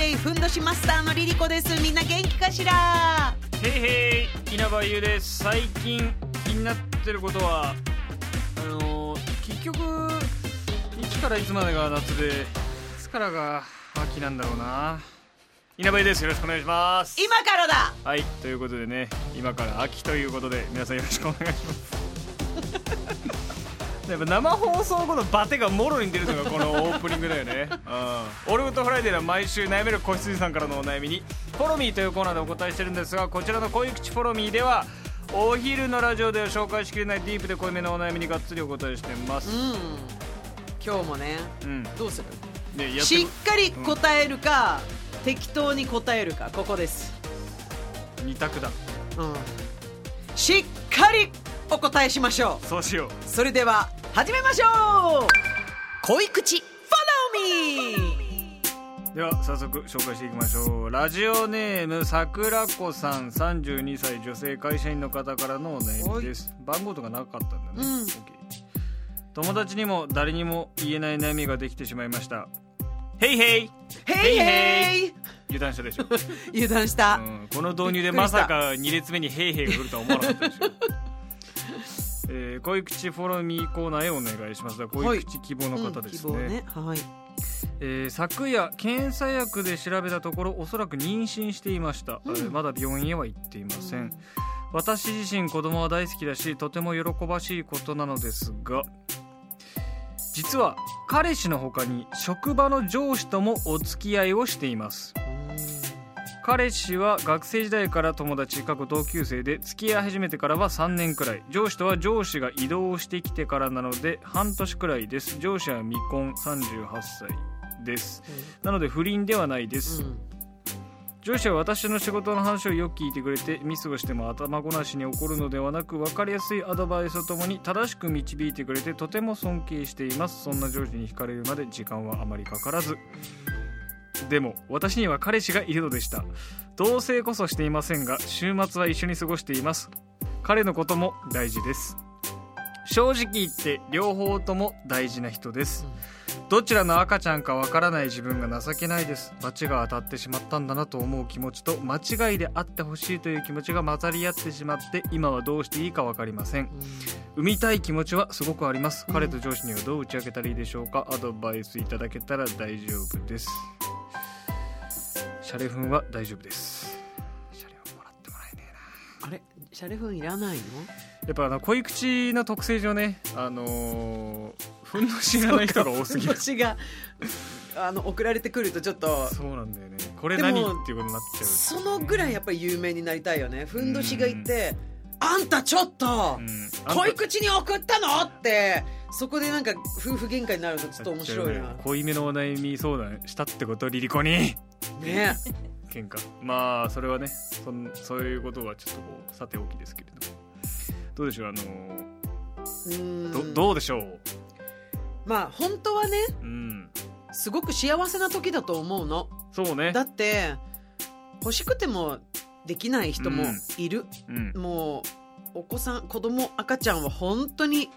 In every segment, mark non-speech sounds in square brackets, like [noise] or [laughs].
Good Friday ふんどしマスターのリリコです。みんな元気かしら？へいへい稲葉優です最近気になってることは？あのー結局いつからいつまでが夏でいつからが秋なんだろうな稲葉優ですよろしくお願いします今からだ。はいということでね今から秋ということで皆さんよろしくお願いしますやっぱ生放送後のバテがもろに出るのがこのオープニングだよね [laughs] うん ALL GOOD FRIDAY は毎週悩める子羊さんからのお悩みに Follow Me というコーナーでお答えしてるんですがこちらの濃い口 Follow Me ではお昼のラジオでは紹介しきれないディープで濃いめのお悩みにがっつりお答えしてますうん。今日もね、うんどうする？ねやってしっかり答えるか、適当に答えるかここです。二択だうん。しっかりお答えしましょう。そうしようそれでは始めましょう。恋口。Follow me では早速紹介していきましょう。ラジオネームさくらこさん32歳女性会社員の方からのお悩みです。番号とかなかったんだね、うん。友達にも誰にも言えない悩みができてしまいました。ヘイヘイ。ヘイヘイ。油断したでしょ、[laughs] 油断した、うん、この導入でまさか2列目にヘイヘイが来るとは思わなかったでしょえー、恋口フォローミーコーナーへお願いします。恋口希望の方ですうん希望ね。はい。えー昨夜検査薬で調べたところおそらく妊娠していました、うん。えーまだ病院へは行っていません、私自身子供は大好きだしとても喜ばしいことなのですが実は彼氏の他に職場の上司ともお付き合いをしています彼氏は学生時代から友達過去同級生で付き合い始めてからは3年くらい。上司とは上司が移動してきてからなので半年くらいです。上司は未婚38歳です。なので不倫ではないです、うん。上司は私の仕事の話をよく聞いてくれてミスをしても頭ごなしに怒るのではなく分かりやすいアドバイスとともに正しく導いてくれてとても尊敬しています。そんな上司に惹かれるまで時間はあまりかからずでも私には彼氏がいるのでした。同棲こそしていませんが週末は一緒に過ごしています。彼のことも大事です。正直言って両方とも大事な人です、どちらの赤ちゃんかわからない自分が情けないです。罰が当たってしまったんだなと思う気持ちと間違いであってほしいという気持ちが混ざり合ってしまって今はどうしていいか分かりません。産みたい気持ちはすごくあります。彼と上司にはどう打ち明けたらいいでしょうか。アドバイスいただけたら大丈夫です。シャレフンは大丈夫です。シャレフンもらってもらえねえな。あれ？シャレフンいらないの？やっぱあの恋口の特性上ねあのー、ふんの知らない人が多すぎる。私があの送られてくるとちょっと。そうなんだよね。これ何っていうことになっちゃう。そのぐらいやっぱり有名になりたいよね。ふんどしがいて「あんたちょっとうん。恋口に送ったの?」ってそこでなんか夫婦喧嘩になるとちょっと面白いな。濃いめのお悩み相談したってことリリコにね。喧嘩。まあそれはねそんそういうことはちょっとこうさておきですけれども。どうでしょうあのどどうでしょう？まあ本当はねうん。すごく幸せな時だと思うの。そうね。だって欲しくてもできない人もいる、うん。もうお子さん子供赤ちゃんは本当に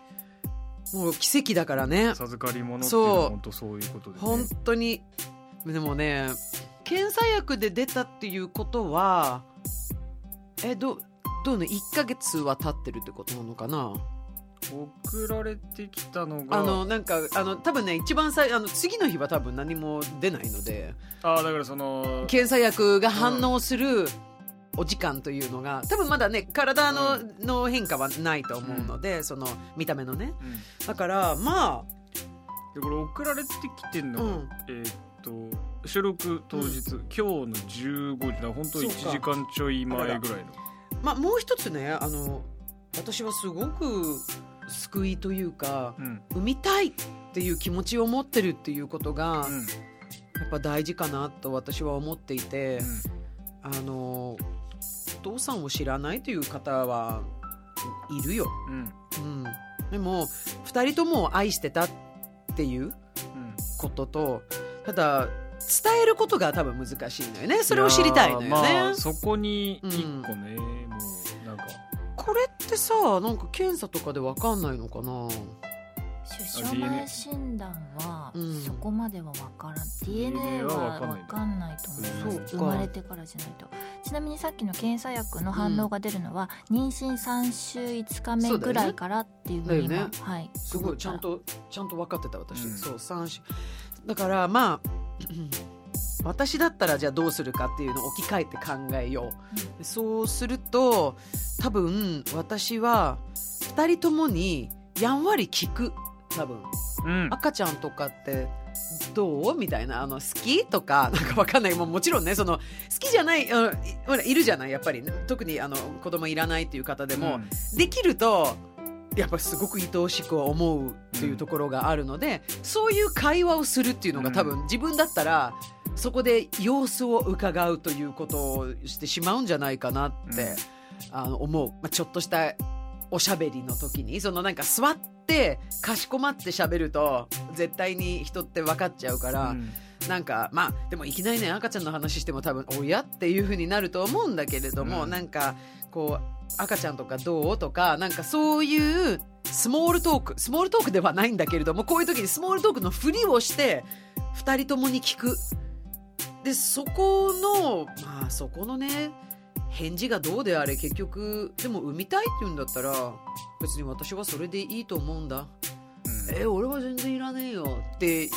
もう奇跡だからね。授かり物っていうのそう。は本当そういうことで、ね、本当に。でもね検査薬で出たっていうことはえどどうね1ヶ月は経ってるってことなのかな？送られてきたのが。あのなんかあの多分ね一番最あの次の日は多分何も出ないので。あだからその検査薬が反応するお時間というのが多分まだね体の,、の変化はないと思うので、その見た目のね。うん。だからまでこれ送られてきてんのが、うん。えーっと収録当日、今日の15時だ本当そう1か時間ちょい前ぐらいの。あまあもう一つねあの私はすごく救いというかうん。産みたいっていう気持ちを持ってるっていうことがうん。やっぱ大事かなと私は思っていて、あのお父さんを知らないという方はいるよ、うん。うん、でも2人とも愛してたっていううん。こととただ伝えることが多分難しいのよね。それを知りたいのよね、まあ、そこに一個ね、もうなんか。これってさなんか検査とかで分かんないのかな？出生前診断はうん。そこまでは分からん、DNA DNA はは分かんないと思いますそうか生まれてからじゃないと。ちなみにさっきの検査薬の反応が出るのは、妊娠3週5日目ぐらいからっていうふうにね。はいすごいちゃんとちゃんと分かってた私、うん。そう三種だからまあ [clears throat] 私だったらじゃあどうするかっていうのを置き換えて考えよう、そうすると多分私は2人ともにやんわり聞く。多分。うん。赤ちゃんとかってどう？みたいな。あの好き？とか [laughs] なんかわかんない。もうもちろんねその好きじゃないあのいほらいるじゃないやっぱり。特にあの子供いらないっていう方でも、できるとやっぱすごく愛おしく思うっていうところがあるので、そういう会話をするっていうのが多分自分だったらそこで様子を伺うということをしてしまうんじゃないかなって、あの思う、まあ、ちょっとしたおしゃべりの時にそのなんか座ってかしこまって喋ると絶対に人って分かっちゃうから、うん。なんかまあでもいきなりね赤ちゃんの話しても多分おやっていう風になると思うんだけれども、うん。なんかこう赤ちゃんとかどう？とかなんかそういうスモールトークスモールトークではないんだけれどもこういう時にスモールトークのふりをして2人ともに聞く。でそこのまあそこのね返事がどうであれ結局でも産みたいって言うんだったら別に私はそれでいいと思うんだ。うん。え俺は全然いらねえよ。っていう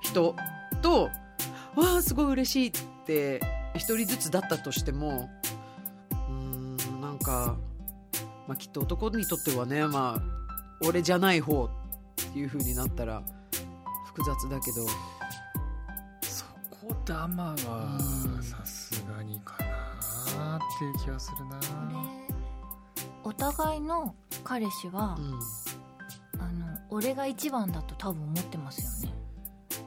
人とわあすごい嬉しいって一人ずつだったとしてもか、まあ、きっと男にとってはねまあ俺じゃない方っていう風になったら複雑だけど。そこダマはうん。さすがにかなっていう気はするなお互いの彼氏はう、ん。あの俺が一番だと多分思ってますよね、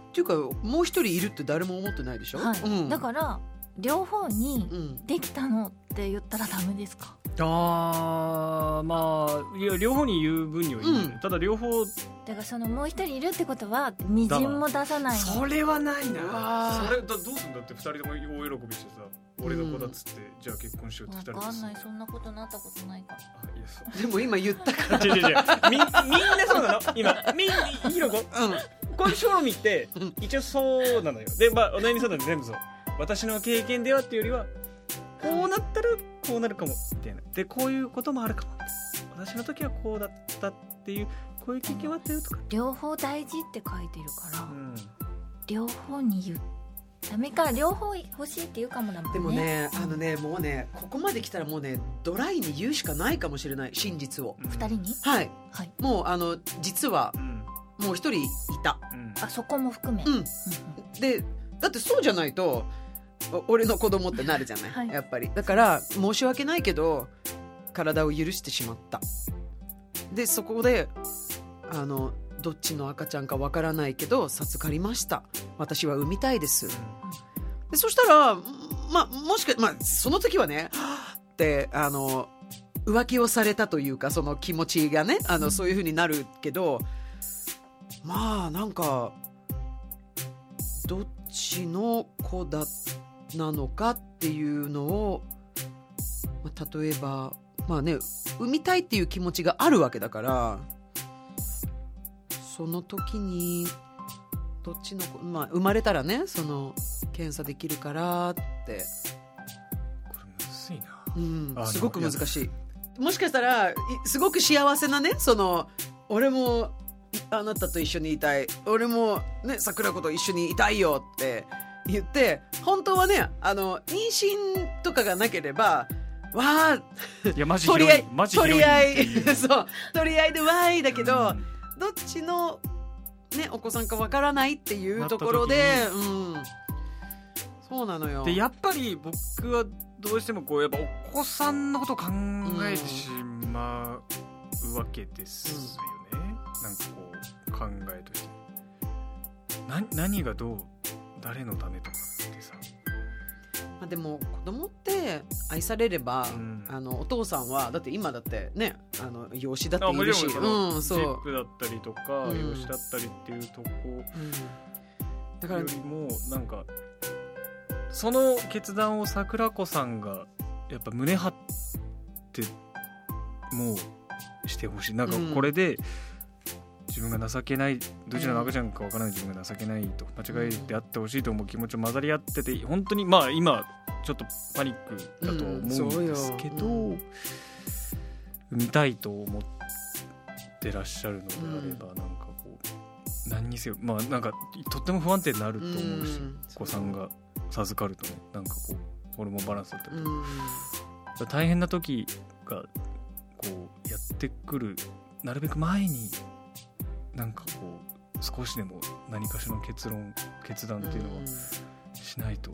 っていうかもう一人いるって誰も思ってないでしょ、はい。うん、だから両方にうん。できたのって言ったらダメですか？あーまあいや両方に言う分にはいいうん。ただ両方だからそのもう一人いるってことはみじんも出さない。のそれはないな。ーそれだどうすんだって二人とも大喜びしてさ俺の子だっつって、じゃあ結婚しようって二人わかんない。すそんなことなったことないからあいやそう。でも今言ったから。違う違う違うみみんなそうなの。今みんなひろこ。うん。こういう賞味ってうん。一応そうなのよ。でまあお悩み相談で全部そう。私の経験ではっていうよりはこうなったらこうなるかもみたいな。でこういうこともあるかも私の時はこうだったっていうこういう経験はあったよとか、両方大事って書いてるから、うん。両方に言うダメか両方欲しいって言うかもだもんね。でもね、あのね、もうね、ここまで来たらもうね、ドライに言うしかないかもしれない、真実を。二人に？はい。はい。もう、あの、実はう、ん。もう一人いた。うん。あそこも含め、うん。うんで、だってそうじゃないと、お俺の子供ってなるじゃない、はいやっぱり。だから、申し訳ないけど、体を許してしまった。で、そこで、あの、どっちの赤ちゃんかわからないけど、授かりました。私は産みたいです。でそしたら、まあ、もしか、まあ、その時はね、って、あの、浮気をされたというか、その気持ちがね、あの、そういう風になるけど、まあ、なんか、どっちの子だ、なのかっていうのを、まあ、例えば、まあね、産みたいっていう気持ちがあるわけだから、その時に、どっちの子、まあ、生まれたらね、その、検査できるからって、これむずいなうんすごく難しい。もしかしたら、いすごく幸せなね、その、俺も、いあなたと一緒にいたい。俺も、ね、桜子と一緒にいたいよって言って、本当はね、あの、妊娠とかがなければ、わあ、いやマジ取り合い、取り合い、[laughs] そう、取り合いでわーいだけど、うん。どっちの、ね、お子さんかわからないっていうところで、うん。そうなのよ。でやっぱり僕はどうしてもこうやっぱお子さんのことを考えてしまわけですよね、なんかこう考えとして。な何がどう誰のためとかってさ。まあ、でも子供って愛されれば、うん。あのお父さんはだって今だってねあの養子だってあいるし。もちろんそのうんそう。ジップだったりとか、うん。養子だったりっていうとこうん。だからよりもなんかその決断を桜子さんがやっぱ胸張ってもうしてほしい。なんかこれで自分が情けないどちらの赤ちゃんかわからない自分が情けないと間違いであってほしいと思う気持ちを混ざり合ってて本当にまあ今ちょっとパニックだと思うんですけど、うんそうよ。産みたいと思ってらっしゃるのであれば、なんかこう何にせよまあなんかとっても不安定になると思うし、うんお子さんが授かるとねなんかこうホルモンバランスだったりうとか、ん大変な時がこうやってくるなるべく前になんかこう少しでも何かしらの結論決断っていうのはうん。しないと、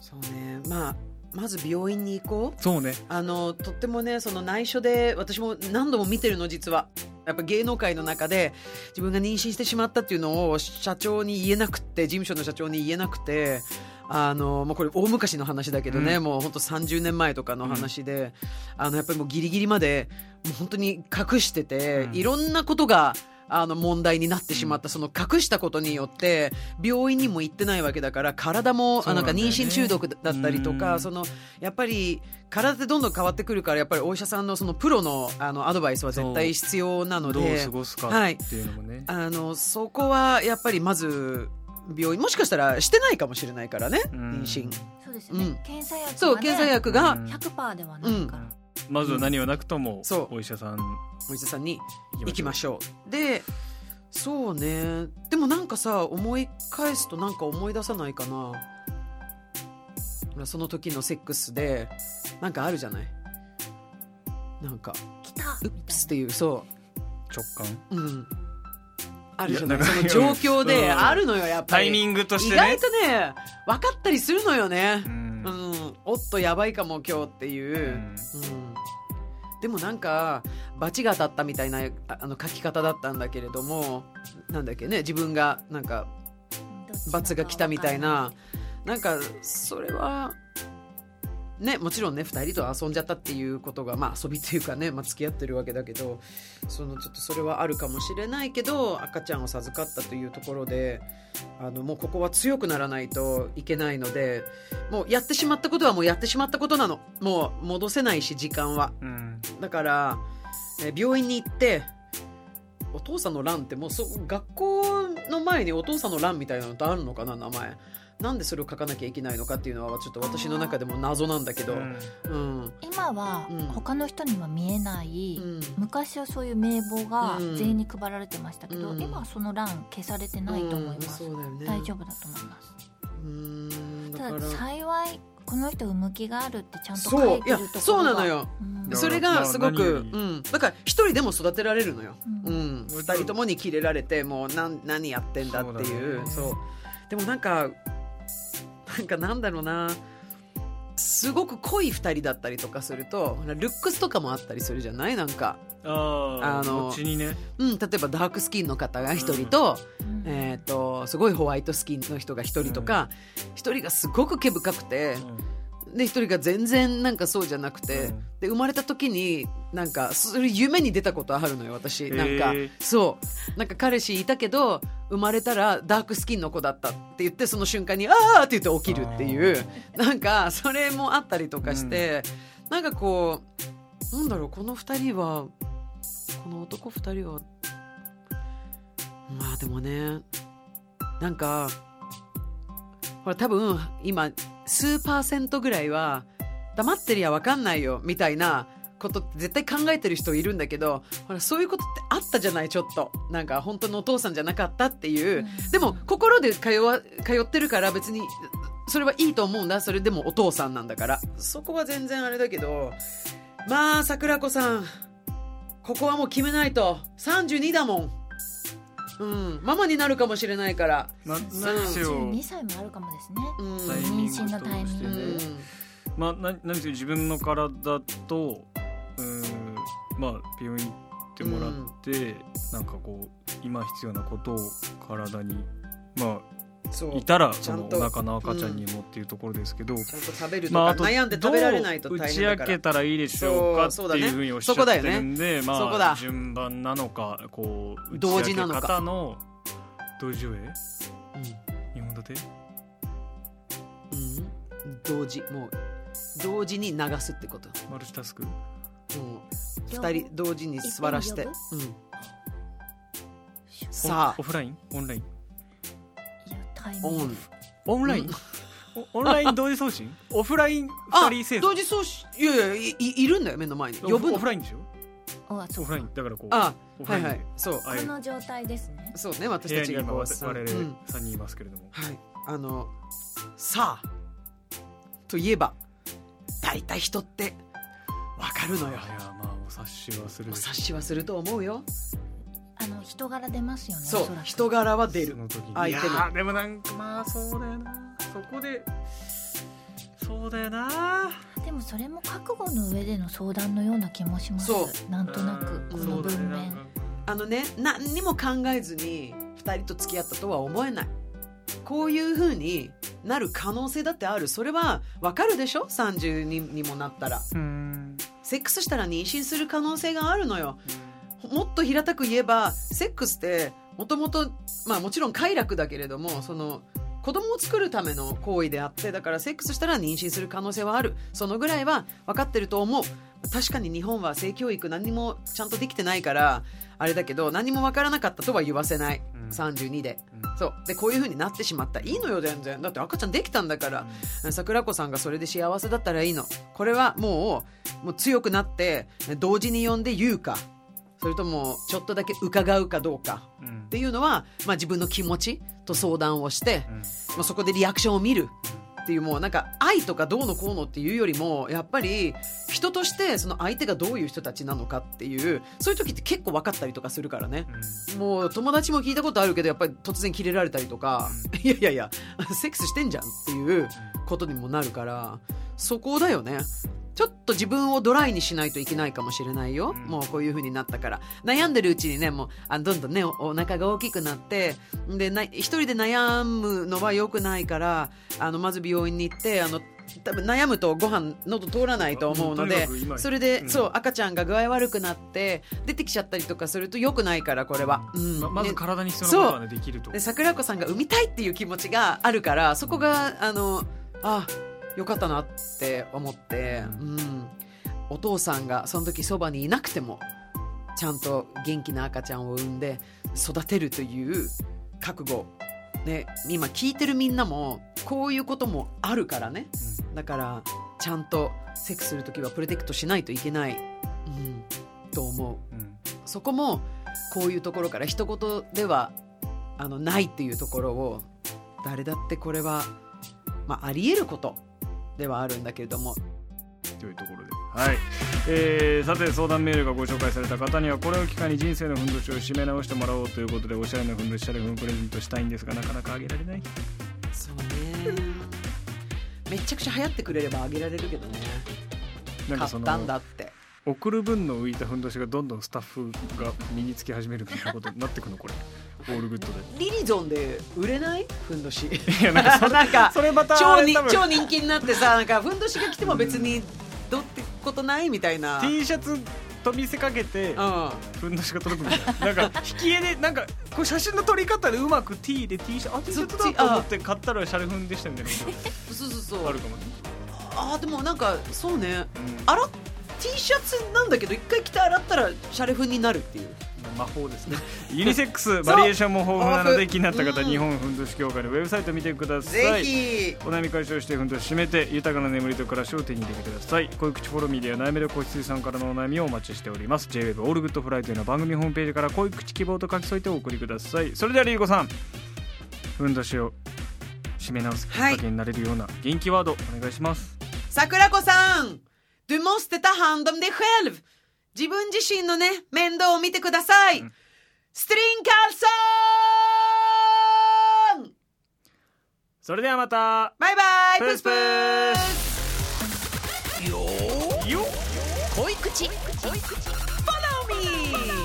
そうね。まあまず病院に行こう。そうね。あのとってもねその内緒で私も何度も見てるの実は。やっぱ芸能界の中で自分が妊娠してしまったっていうのを社長に言えなくて事務所の社長に言えなくてあのもうこれ大昔の話だけどね、うん。もう本当30年前とかの話で、あのやっぱりもうギリギリまでもう本当に隠してて、うん。いろんなことがあの問題になってしまった、その隠したことによって病院にも行ってないわけだから体もあなんか妊娠中毒だったりとか、うん。そのやっぱり体ってどんどん変わってくるからやっぱりお医者さんのそのプロのあのアドバイスは絶対必要なのどうで過ごすかはいっていうのもね、あのそこはやっぱりまず病院もしかしたらしてないかもしれないからねうん。妊娠。そうですよね、うん。検査薬が、ね、そう検査薬がうん100%ではないから、まずは何はなくともそう。お医者さん。お医者さんに行き行ましょう。でそうね。でもなんかさ思い返すとなんか思い出さないかな。ほらその時のセックスでなんかあるじゃない？なんか来た。ウップスっていうそ直感？ううんあるじゃない？その状況でうん。あるのよやっぱり。タイミングとしてね。意外とね分かったりするのよね。う、ん。うん、おっとやばいかも今日っていう、うん。うん。でもなんか罰が当たったみたいなああの書き方だったんだけれどもなんだっけね自分がなんか罰が来たみたいな。なんかそれはねもちろんね2人と遊んじゃったっていうことがまあ遊びというかね、まあ、付き合ってるわけだけどそのちょっとそれはあるかもしれないけど赤ちゃんを授かったというところであのもうここは強くならないといけないのでもうやってしまったことはもうやってしまったことなの。もう戻せないし時間は。うん。だから、えー病院に行ってお父さんの欄ってもうそ学校の前にお父さんの欄みたいなのってあるのかな名前なんでそれを書かなきゃいけないのかっていうのはちょっと私の中でも謎なんだけど。うん。うん。今はうん。他の人には見えない、うん。昔はそういう名簿がうん。全員に配られてましたけど、うん。今はその欄消されてないと思います、ね。大丈夫だと思います。うただ幸いこの人産む気があるってちゃんと書そう。いてるところが。そうなのよ。うん。だそれがすごく、うん、だから一人でも育てられるのよ、ううん。ん。二人ともにキレられてもうなん何やってんだっていう。そうだね。そう。でもなんかなんかなんだろうな。すごく濃い二人だったりとかするとルックスとかもあったりするじゃない？なんか、あのね。うん、例えばダークスキンの方が一人と,、うん。えー、とすごいホワイトスキンの人が一人とか一、人がすごく毛深くてで一人が全然なんかそうじゃなくて、うん。で生まれた時になんかそれ夢に出たことあるのよ私。なんかそう。なんか彼氏いたけど生まれたらダークスキンの子だったって言ってその瞬間に「ああ!」って言って起きるっていう。なんかそれもあったりとかして、なんかこうなんだろうこの2人はこの男2人はまあでもねなんかほら多分今数パーセントぐらいは黙ってりゃ分かんないよみたいなことって絶対考えてる人いるんだけどほらそういうことってあったじゃないちょっと。なんか本当のお父さんじゃなかったっていう、うん。でも心で通わ通ってるから別にそれはいいと思うんだ。それでもお父さんなんだから。そこは全然あれだけどまあ桜子さんここはもう決めないと。32だもんうん。ママになるかもしれないから。な何せよ12歳もあるかもですね。うん妊娠のタイミングとしてねまあな何せよ自分の体とうんまあ病院行ってもらって、なんかこう今必要なことを体にまあいたらそのお腹の赤ちゃんにもっていうところですけど、ちゃんと食べるとか、まあ、あと悩んで食べられないと打ち大変だから明けたらいいでしょうかそうっていうふうにおっしゃってるんで、まあそこだ。順番なのかこう同時なのか。打ち明け方の同時上映うん日本立てうん。同時もう同時に流すってこと。マルチタスク？もう二人同時に座らして、一うん、さオフライン？オンライン？いやタイあオン。ムオンライン、おオンライン同時送信？[laughs] オフラインあ二人生同時送信。いやいやいいいるんだよ目の前に。呼ぶオのフラインでしょ？オあそうフライン。だからこうあオフラインで。はいはい。そう。ああいうこの状態ですね。そうね私部屋に今たちがこう我々うん。3人いますけれども、はい。あのさあといえば大体人ってわかるのよ。いやまあお察しはするおでしょ察しはすると思うよあの人柄出ますよねそう人柄は出る。その時にでもなんかまあそうだよな。そこでそうだよな。でもそれも覚悟の上での相談のような気もします。そなんとなくうん。このそうだね文面な。んかあのね何にも考えずに2人と付き合ったとは思えない。こういう風になる可能性だってある。それはわかるでしょ？30ににもなったら。うん。セックスしたら妊娠する可能性があるのよもっと平たく言えばセックスってもともとまあもちろん快楽だけれどもその子供を作るための行為であってだからセックスしたら妊娠する可能性はある。そのぐらいは分かってると思う。確かに日本は性教育何にもちゃんとできてないからあれだけど何も分からなかったとは言わせない、うん。32で。うん。そう。でこういう風になってしまった。いいのよ全然。だって赤ちゃんできたんだから。桜子さんがそれで幸せだったらいいの。これはもうもう強くなって同時に呼んで言うかそれともちょっとだけ伺うかどうかうん。っていうのは、まあ、自分の気持ちと相談をして、うん。まあ、そこでリアクションを見るっていうもうなんか愛とかどうのこうのっていうよりもやっぱり人としてその相手がどういう人たちなのかっていうそういう時って結構分かったりとかするからね。もう友達も聞いたことあるけどやっぱり突然キレられたりとか、[laughs] いやいやいやセックスしてんじゃんっていうことにもなるからそこだよねちょっと自分をドライにしないといけないかもしれないよ、うん。もうこういう風になったから。悩んでるうちにねもうあどんどんねおお腹が大きくなって。でな一人で悩むのは良くないからあのまず病院に行ってあの多分悩むとご飯喉通らないと思うのでそれで、うん。そう赤ちゃんが具合悪くなって出てきちゃったりとかすると良くないからこれは、うん。ままずね体に必要なことはねできると。で桜子さんが産みたいっていう気持ちがあるからそこがあのあよかったなって思って、うん、お父さんがその時そばにいなくてもちゃんと元気な赤ちゃんを産んで育てるという覚悟。ね今聞いてるみんなもこういうこともあるからね。だからちゃんとセックスする時はプロテクトしないといけない、うん、と思う。うんうん。そこもこういうところから一言ではあのないっていうところを誰だってこれは、まあ、あり得ることではあるんだけれども。というところで、はい。えーさて相談メールがご紹介された方にはこれを機会に人生のふんどしを締め直してもらおうということでおしゃれなふんどしシャレフンプレゼントしたいんですがなかなかあげられない。そうね。めちゃくちゃ流行ってくれればあげられるけどね。なんかそ買ったんのだって。送る分の浮いたふんどしがどんどんスタッフが身につき始めるみたいなことになってくのこれオールグッドで。リリゾンで売れない？ふんどし。いやなんかそれなんかそれまたあ超に超人気になってさなんかふんどしが来ても別にどうってことないみたいな。T シャツと見せかけてうん。ふんどしが届くみたいな。なんか引き絵でなんかこれ写真の撮り方でうまく T で T シャツあ T シャツだと思って買ったらシャレフンでしたみたいな。[laughs] こそうそうそう。とあるかもね、あーでもなんかそうね。うん。洗っ T シャツなんだけど一回着て洗ったらシャレ風になるっていう。魔法ですね。[laughs] ユニセックスバリエーションも豊富なので気になった方、うん日本ふんどし協会のウェブサイト見てくださぜいひ。お悩み解消してふんどし締めて豊かな眠りと暮らしを手に入れてください。恋口フォロミーでは悩める子羊さんからのお悩みをお待ちしております。JWEB オールグッドフライというのは番組ホームページから恋口希望と書き添えてお送りください。それではリーゴさんふんどしを締め直すきっかけになれるような元気ワードお願いします、桜子さん Du måste ta hand om dig själv. 自分自身のね面倒を見てください、うんストリンカルソンそれではまたバイバイプースプースよ恋口恋口フォみ